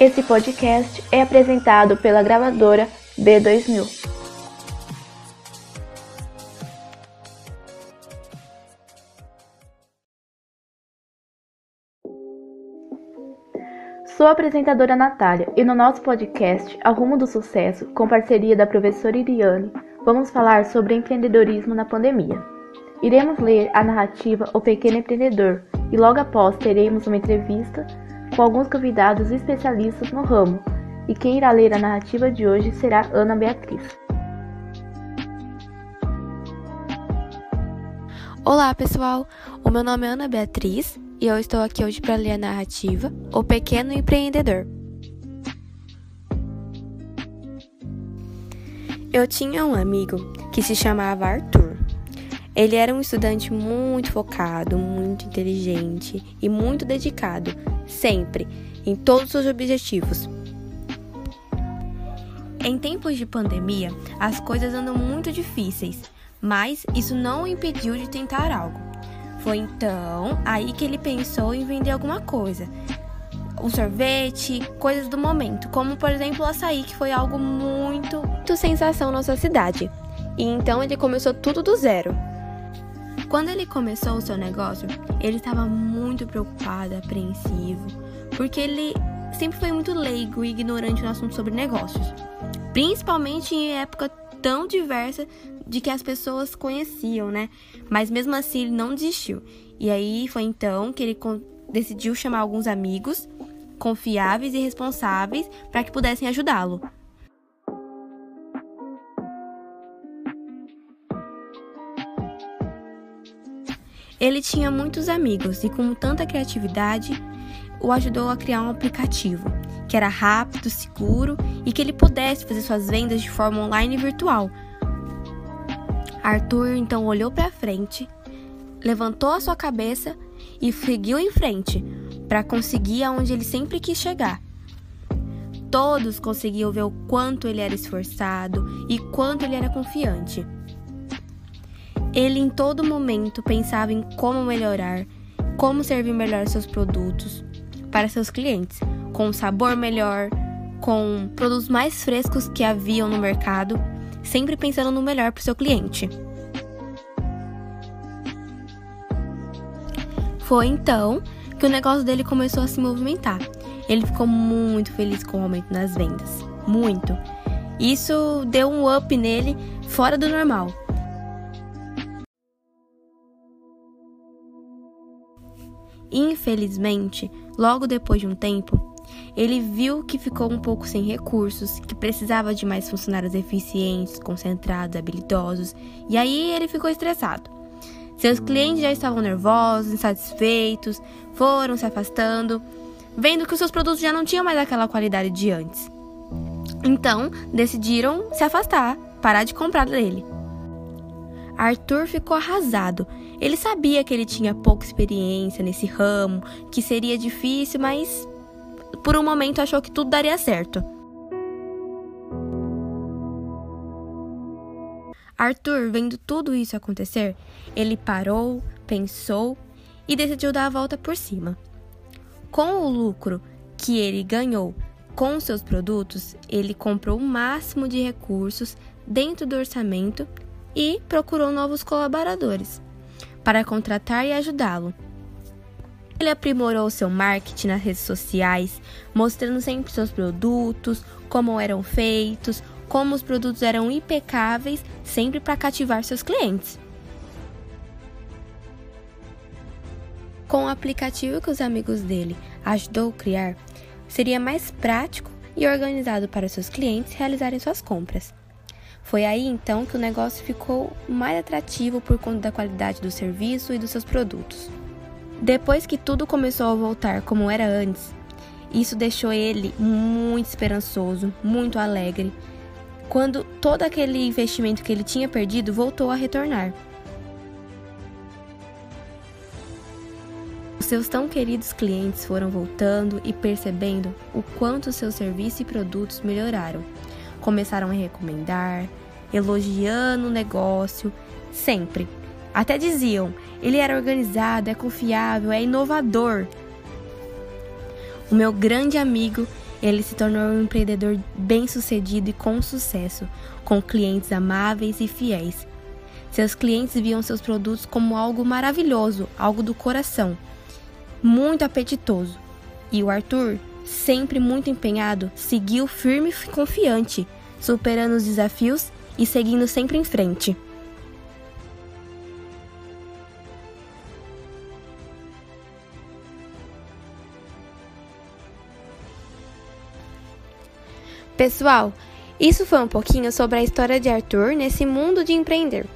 Esse podcast é apresentado pela gravadora B2000. Sou a apresentadora Natália e no nosso podcast Ao Rumo do Sucesso, com parceria da professora Iriane, vamos falar sobre empreendedorismo na pandemia. Iremos ler a narrativa O Pequeno Empreendedor e logo após teremos uma entrevista com alguns convidados especialistas no ramo. E quem irá ler a narrativa de hoje será Ana Beatriz. Olá, pessoal. O meu nome é Ana Beatriz e eu estou aqui hoje para ler a narrativa O Pequeno Empreendedor. Eu tinha um amigo que se chamava Arthur. Ele era um estudante muito focado, muito inteligente e muito dedicado, sempre, em todos os seus objetivos. Em tempos de pandemia, as coisas andam muito difíceis, mas isso não o impediu de tentar algo. Foi então aí que ele pensou em vender alguma coisa. Um sorvete, coisas do momento, como por exemplo o açaí, que foi algo muito, muito sensação na nossa cidade. E então ele começou tudo do zero. Quando ele começou o seu negócio, ele estava muito preocupado, apreensivo, porque ele sempre foi muito leigo e ignorante no assunto sobre negócios, principalmente em época tão diversa de que as pessoas conheciam, né? Mas mesmo assim ele não desistiu. E aí foi então que ele decidiu chamar alguns amigos confiáveis e responsáveis para que pudessem ajudá-lo. Ele tinha muitos amigos e, com tanta criatividade, o ajudou a criar um aplicativo que era rápido, seguro e que ele pudesse fazer suas vendas de forma online e virtual. Arthur então olhou para frente, levantou a sua cabeça e seguiu em frente para conseguir aonde ele sempre quis chegar. Todos conseguiam ver o quanto ele era esforçado e quanto ele era confiante. Ele em todo momento pensava em como melhorar, como servir melhor seus produtos para seus clientes, com um sabor melhor, com produtos mais frescos que haviam no mercado, sempre pensando no melhor para o seu cliente. Foi então que o negócio dele começou a se movimentar. Ele ficou muito feliz com o aumento nas vendas, muito. Isso deu um up nele fora do normal. Infelizmente, logo depois de um tempo, ele viu que ficou um pouco sem recursos, que precisava de mais funcionários eficientes, concentrados, habilidosos, e aí ele ficou estressado. Seus clientes já estavam nervosos, insatisfeitos, foram se afastando, vendo que os seus produtos já não tinham mais aquela qualidade de antes. Então, decidiram se afastar, parar de comprar dele. Arthur ficou arrasado. Ele sabia que ele tinha pouca experiência nesse ramo, que seria difícil, mas por um momento achou que tudo daria certo. Arthur, vendo tudo isso acontecer, ele parou, pensou e decidiu dar a volta por cima. Com o lucro que ele ganhou com seus produtos, ele comprou o máximo de recursos dentro do orçamento e procurou novos colaboradores para contratar e ajudá-lo. Ele aprimorou seu marketing nas redes sociais, mostrando sempre seus produtos, como eram feitos, como os produtos eram impecáveis, sempre para cativar seus clientes. Com o aplicativo que os amigos dele ajudou a criar, seria mais prático e organizado para seus clientes realizarem suas compras. Foi aí então que o negócio ficou mais atrativo por conta da qualidade do serviço e dos seus produtos. Depois que tudo começou a voltar como era antes, isso deixou ele muito esperançoso, muito alegre, quando todo aquele investimento que ele tinha perdido voltou a retornar. Seus tão queridos clientes foram voltando e percebendo o quanto seus serviços e produtos melhoraram começaram a recomendar, elogiando o negócio, sempre. Até diziam: ele era organizado, é confiável, é inovador. O meu grande amigo ele se tornou um empreendedor bem-sucedido e com sucesso, com clientes amáveis e fiéis. Seus clientes viam seus produtos como algo maravilhoso, algo do coração, muito apetitoso. E o Arthur, sempre muito empenhado, seguiu firme e confiante, superando os desafios e seguindo sempre em frente. Pessoal, isso foi um pouquinho sobre a história de Arthur nesse mundo de empreender.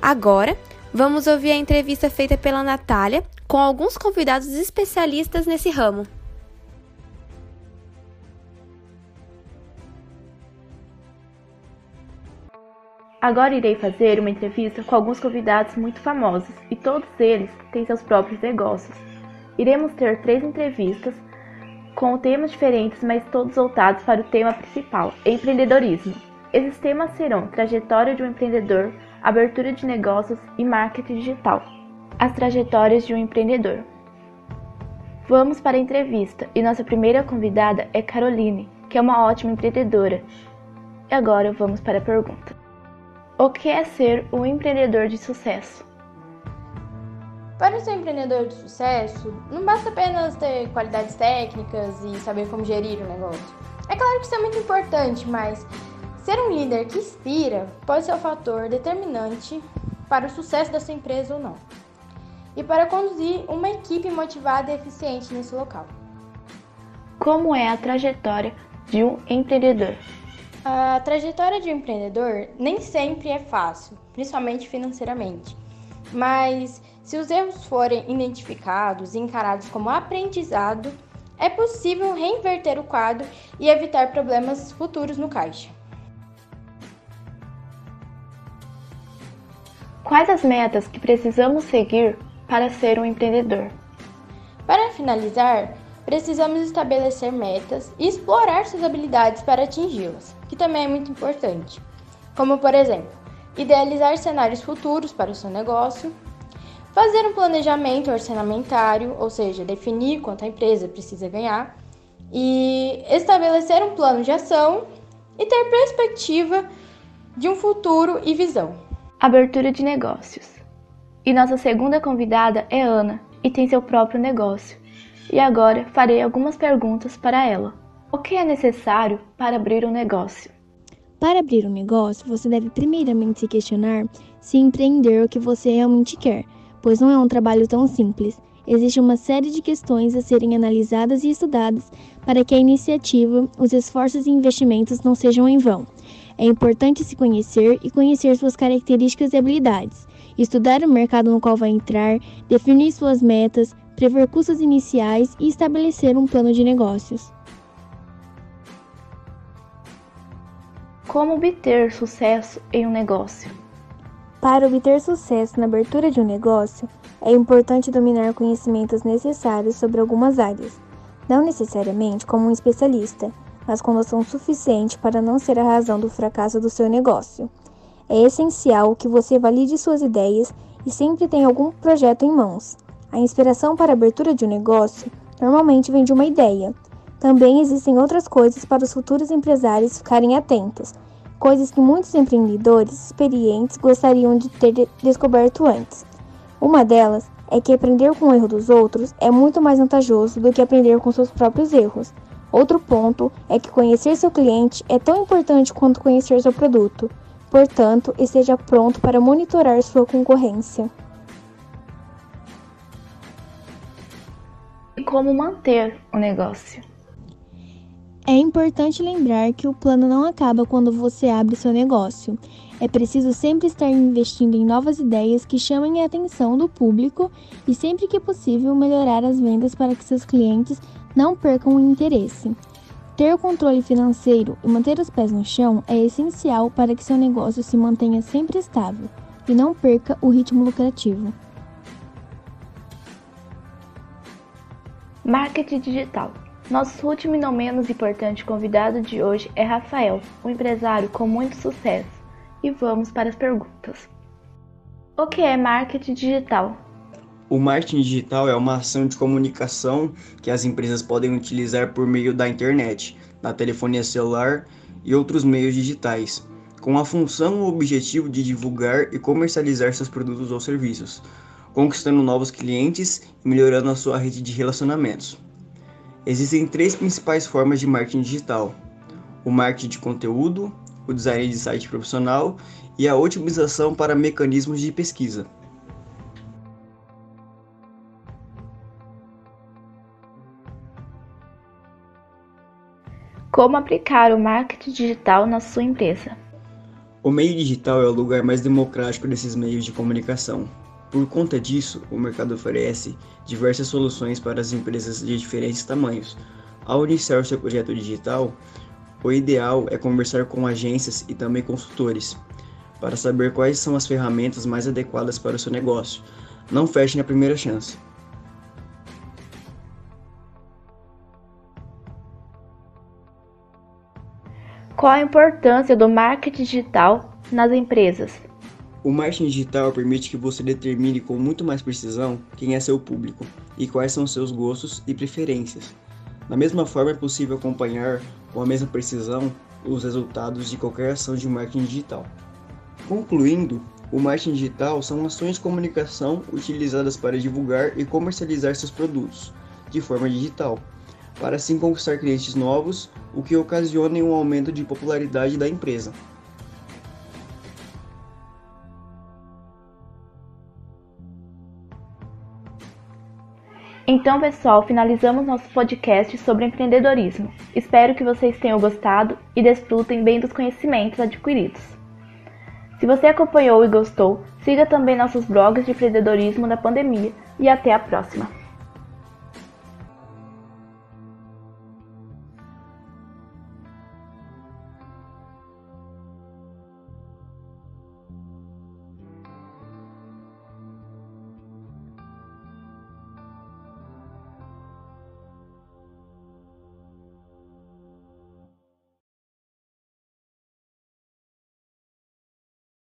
Agora, vamos ouvir a entrevista feita pela Natália com alguns convidados especialistas nesse ramo. Agora irei fazer uma entrevista com alguns convidados muito famosos e todos eles têm seus próprios negócios. Iremos ter três entrevistas com temas diferentes, mas todos voltados para o tema principal: empreendedorismo. Esses temas serão trajetória de um empreendedor, abertura de negócios e marketing digital. As trajetórias de um empreendedor. Vamos para a entrevista e nossa primeira convidada é Caroline, que é uma ótima empreendedora. E agora vamos para a pergunta. O que é ser um empreendedor de sucesso? Para ser empreendedor de sucesso, não basta apenas ter qualidades técnicas e saber como gerir o negócio. É claro que isso é muito importante, mas ser um líder que inspira pode ser o um fator determinante para o sucesso da sua empresa ou não. E para conduzir uma equipe motivada e eficiente nesse local. Como é a trajetória de um empreendedor? A trajetória de um empreendedor nem sempre é fácil, principalmente financeiramente. Mas se os erros forem identificados e encarados como aprendizado, é possível reinverter o quadro e evitar problemas futuros no caixa. Quais as metas que precisamos seguir para ser um empreendedor? Para finalizar, precisamos estabelecer metas e explorar suas habilidades para atingi-las, que também é muito importante. Como, por exemplo, idealizar cenários futuros para o seu negócio, fazer um planejamento orçamentário, ou seja, definir quanto a empresa precisa ganhar, e estabelecer um plano de ação e ter perspectiva de um futuro e visão. Abertura de negócios. E nossa segunda convidada é Ana e tem seu próprio negócio. E agora farei algumas perguntas para ela. O que é necessário para abrir um negócio? Para abrir um negócio, você deve primeiramente se questionar se empreender o que você realmente quer, pois não é um trabalho tão simples. Existe uma série de questões a serem analisadas e estudadas para que a iniciativa, os esforços e investimentos não sejam em vão. É importante se conhecer e conhecer suas características e habilidades, estudar o mercado no qual vai entrar, definir suas metas, prever custos iniciais e estabelecer um plano de negócios. Como obter sucesso em um negócio? Para obter sucesso na abertura de um negócio, é importante dominar conhecimentos necessários sobre algumas áreas, não necessariamente como um especialista, mas com noção suficiente para não ser a razão do fracasso do seu negócio. É essencial que você valide suas ideias e sempre tenha algum projeto em mãos. A inspiração para a abertura de um negócio normalmente vem de uma ideia. Também existem outras coisas para os futuros empresários ficarem atentos, coisas que muitos empreendedores experientes gostariam de ter descoberto antes. Uma delas é que aprender com o erro dos outros é muito mais vantajoso do que aprender com seus próprios erros. Outro ponto é que conhecer seu cliente é tão importante quanto conhecer seu produto. Portanto, esteja pronto para monitorar sua concorrência. E como manter o negócio? É importante lembrar que o plano não acaba quando você abre seu negócio. É preciso sempre estar investindo em novas ideias que chamem a atenção do público e, sempre que possível, melhorar as vendas para que seus clientes não percam o interesse. Ter o controle financeiro e manter os pés no chão é essencial para que seu negócio se mantenha sempre estável e não perca o ritmo lucrativo. Marketing digital. Nosso último e não menos importante convidado de hoje é Rafael, um empresário com muito sucesso. E vamos para as perguntas. O que é marketing digital? O marketing digital é uma ação de comunicação que as empresas podem utilizar por meio da internet, da telefonia celular e outros meios digitais, com a função ou objetivo de divulgar e comercializar seus produtos ou serviços, conquistando novos clientes e melhorando a sua rede de relacionamentos. Existem três principais formas de marketing digital: o marketing de conteúdo, o design de site profissional e a otimização para mecanismos de pesquisa. Como aplicar o marketing digital na sua empresa? O meio digital é o lugar mais democrático desses meios de comunicação. Por conta disso, o mercado oferece diversas soluções para as empresas de diferentes tamanhos. Ao iniciar o seu projeto digital, o ideal é conversar com agências e também consultores para saber quais são as ferramentas mais adequadas para o seu negócio. Não feche na primeira chance. Qual a importância do marketing digital nas empresas? O marketing digital permite que você determine com muito mais precisão quem é seu público e quais são seus gostos e preferências. Da mesma forma, é possível acompanhar com a mesma precisão os resultados de qualquer ação de marketing digital. Concluindo, o marketing digital são ações de comunicação utilizadas para divulgar e comercializar seus produtos de forma digital para assim conquistar clientes novos, o que ocasiona um aumento de popularidade da empresa. Então, pessoal, finalizamos nosso podcast sobre empreendedorismo. Espero que vocês tenham gostado e desfrutem bem dos conhecimentos adquiridos. Se você acompanhou e gostou, siga também nossos blogs de empreendedorismo da pandemia e até a próxima!